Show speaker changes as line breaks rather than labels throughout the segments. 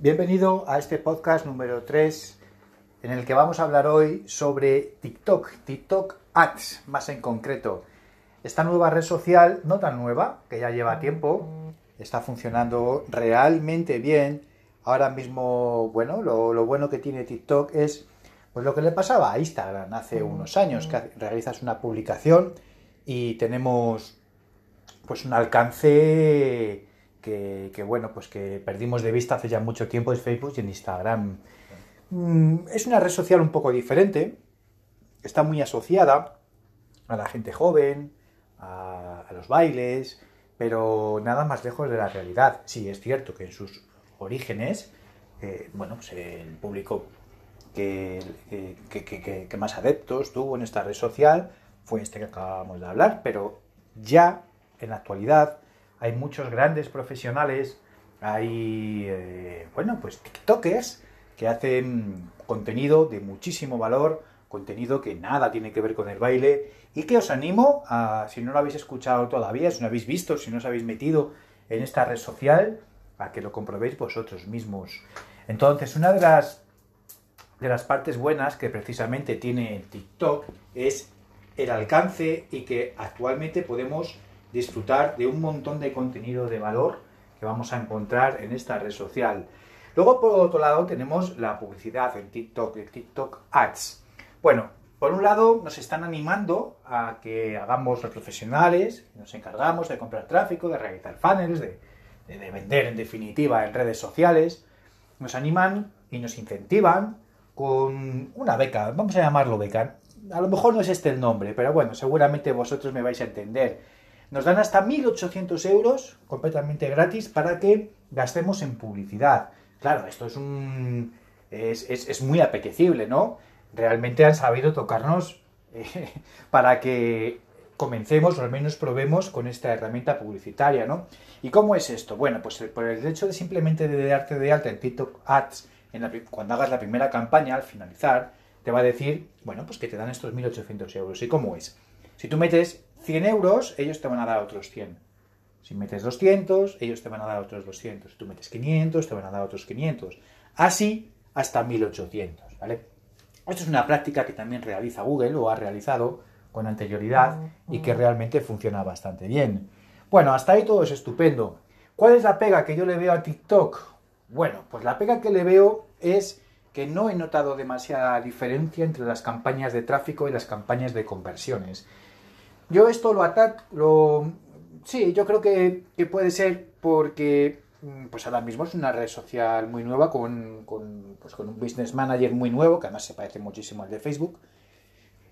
Bienvenido a este podcast número 3 en el que vamos a hablar hoy sobre TikTok, TikTok Ads más en concreto. Esta nueva red social, no tan nueva, que ya lleva tiempo, está funcionando realmente bien. Ahora mismo, bueno, lo, bueno que tiene TikTok es pues lo que le pasaba a Instagram hace unos años, que realizas una publicación y tenemos pues un alcance que, bueno, pues que perdimos de vista hace ya mucho tiempo en Facebook y en Instagram. Mm, es una red social un poco diferente, está muy asociada a la gente joven, a, los bailes, pero nada más lejos de la realidad. Sí, es cierto que en sus orígenes, eh, bueno, pues el público que, que, más adeptos tuvo en esta red social fue este que acabamos de hablar, pero ya en la actualidad hay muchos grandes profesionales, hay, eh, bueno, pues TikTokers que hacen contenido de muchísimo valor, contenido que nada tiene que ver con el baile y que os animo a, si no lo habéis escuchado todavía, si no habéis visto, si no os habéis metido en esta red social, a que lo comprobéis vosotros mismos. Entonces, una de las, de las partes buenas que precisamente tiene TikTok es el alcance y que actualmente podemos disfrutar de un montón de contenido de valor que vamos a encontrar en esta red social. Luego, por otro lado, tenemos la publicidad en TikTok, el TikTok Ads. Bueno, por un lado, nos están animando a que hagamos los profesionales, nos encargamos de comprar tráfico, de realizar funnels, de, de vender en definitiva en redes sociales. Nos animan y nos incentivan con una beca, vamos a llamarlo beca. A lo mejor no es este el nombre, pero bueno, seguramente vosotros me vais a entender nos dan hasta 1.800 euros completamente gratis para que gastemos en publicidad. Claro, esto es un... es, muy apetecible, ¿no? Realmente han sabido tocarnos eh, para que comencemos o al menos probemos con esta herramienta publicitaria, ¿no? ¿Y cómo es esto? Bueno, pues por el hecho de simplemente de darte de alta en TikTok Ads, cuando hagas la primera campaña, al finalizar, te va a decir, bueno, pues que te dan estos 1.800 euros. ¿Y cómo es? Si tú metes 100 euros, ellos te van a dar otros 100. Si metes 200, ellos te van a dar otros 200. Si tú metes 500, te van a dar otros 500. Así hasta 1800, ¿vale? Esto es una práctica que también realiza Google o ha realizado con anterioridad y que realmente funciona bastante bien. Bueno, hasta ahí todo es estupendo. ¿Cuál es la pega que yo le veo a TikTok? Bueno, pues la pega que le veo es que no he notado demasiada diferencia entre las campañas de tráfico y las campañas de conversiones. Yo esto lo ataco, lo... Sí, yo creo que, puede ser porque mm, pues ahora mismo es una red social muy nueva con, pues con, un business manager muy nuevo, que además se parece muchísimo al de Facebook.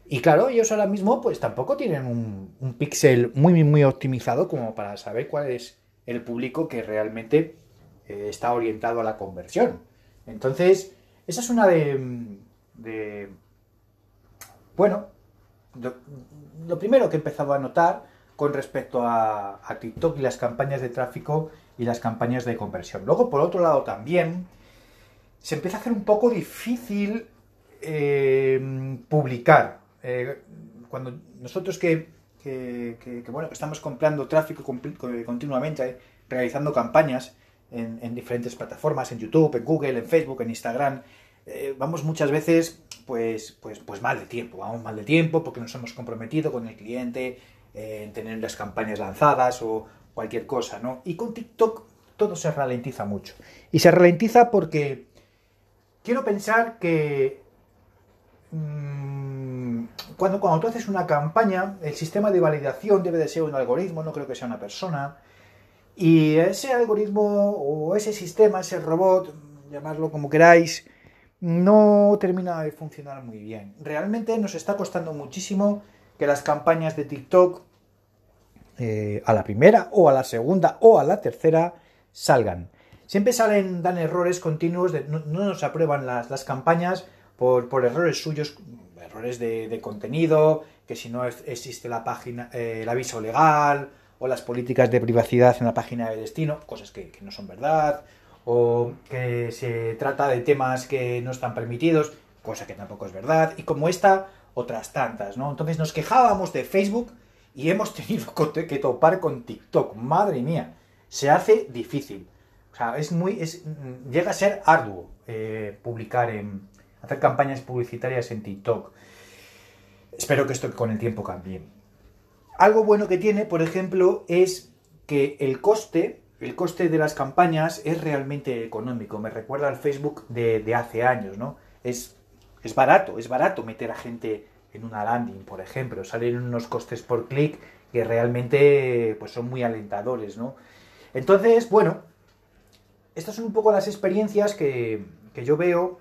Y claro, ellos ahora mismo pues tampoco tienen un, pixel muy, muy optimizado como para saber cuál es el público que realmente eh, está orientado a la conversión. Entonces, esa es una de... de bueno, lo primero que he empezado a notar con respecto a, TikTok y las campañas de tráfico y las campañas de conversión. Luego, por otro lado, también se empieza a hacer un poco difícil eh, publicar. Eh, cuando nosotros que, bueno, estamos comprando tráfico continuamente, realizando campañas en, en, diferentes plataformas, en YouTube, en Google, en Facebook, en Instagram, eh, vamos muchas veces pues, pues, pues mal de tiempo, vamos mal de tiempo porque nos hemos comprometido con el cliente eh, en tener las campañas lanzadas o cualquier cosa, ¿no? Y con TikTok todo se ralentiza mucho. Y se ralentiza porque quiero pensar que mm, cuando, cuando tú haces una campaña, el sistema de validación debe de ser un algoritmo, no creo que sea una persona. Y ese algoritmo o ese sistema, ese robot, llamarlo como queráis, no termina de funcionar muy bien. Realmente nos está costando muchísimo que las campañas de TikTok eh, a la primera o a la segunda o a la tercera salgan. Siempre salen, dan errores continuos, no, nos aprueban las, campañas por, errores suyos, errores de, contenido, que si no existe la página, eh, el aviso legal o las políticas de privacidad en la página de destino, cosas que no son verdad, o que se trata de temas que no están permitidos, cosa que tampoco es verdad, y como esta, otras tantas, ¿no? Entonces nos quejábamos de Facebook y hemos tenido que topar con TikTok, madre mía, se hace difícil. O sea, es muy, es, mm, llega a ser arduo eh, publicar en, hacer campañas publicitarias en TikTok. Espero que esto con el tiempo cambie. Algo bueno que tiene, por ejemplo, es que el coste, el coste de las campañas es realmente económico. Me recuerda al Facebook de, hace años, ¿no? Es, es barato, es barato meter a gente en una landing, por ejemplo. Salen unos costes por clic que realmente pues, son muy alentadores, ¿no? Entonces, bueno, estas son un poco las experiencias que, yo veo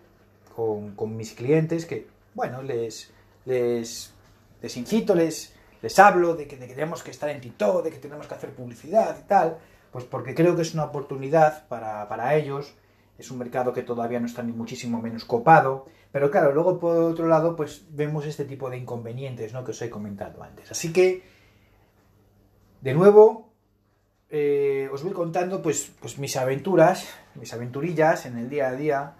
con, mis clientes, que, bueno, les, les, les incito, les, les hablo de que, tenemos que estar en TikTok, de que tenemos que hacer publicidad y tal, pues porque creo que es una oportunidad para, para ellos, es un mercado que todavía no está ni muchísimo menos copado, pero claro, luego por otro lado, pues vemos este tipo de inconvenientes, ¿no? Que os he comentado antes. Así que, de nuevo, eh, os voy contando pues, pues mis aventuras, mis aventurillas en el día a día,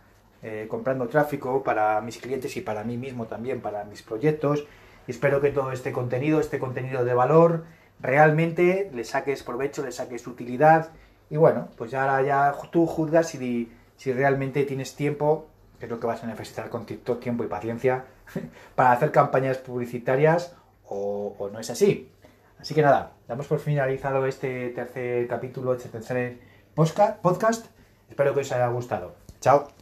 eh, comprando tráfico para mis clientes y para mí mismo también, para mis proyectos. Y espero que todo este contenido, este contenido de valor, realmente le saques provecho, le saques utilidad. Y bueno, pues ya, ya tú juzgas si, si realmente tienes tiempo, que es lo que vas a necesitar con TikTok, tiempo y paciencia, para hacer campañas publicitarias o, o no es así. Así que nada, damos por finalizado este tercer capítulo, este tercer podcast. Espero que os haya gustado. Chao.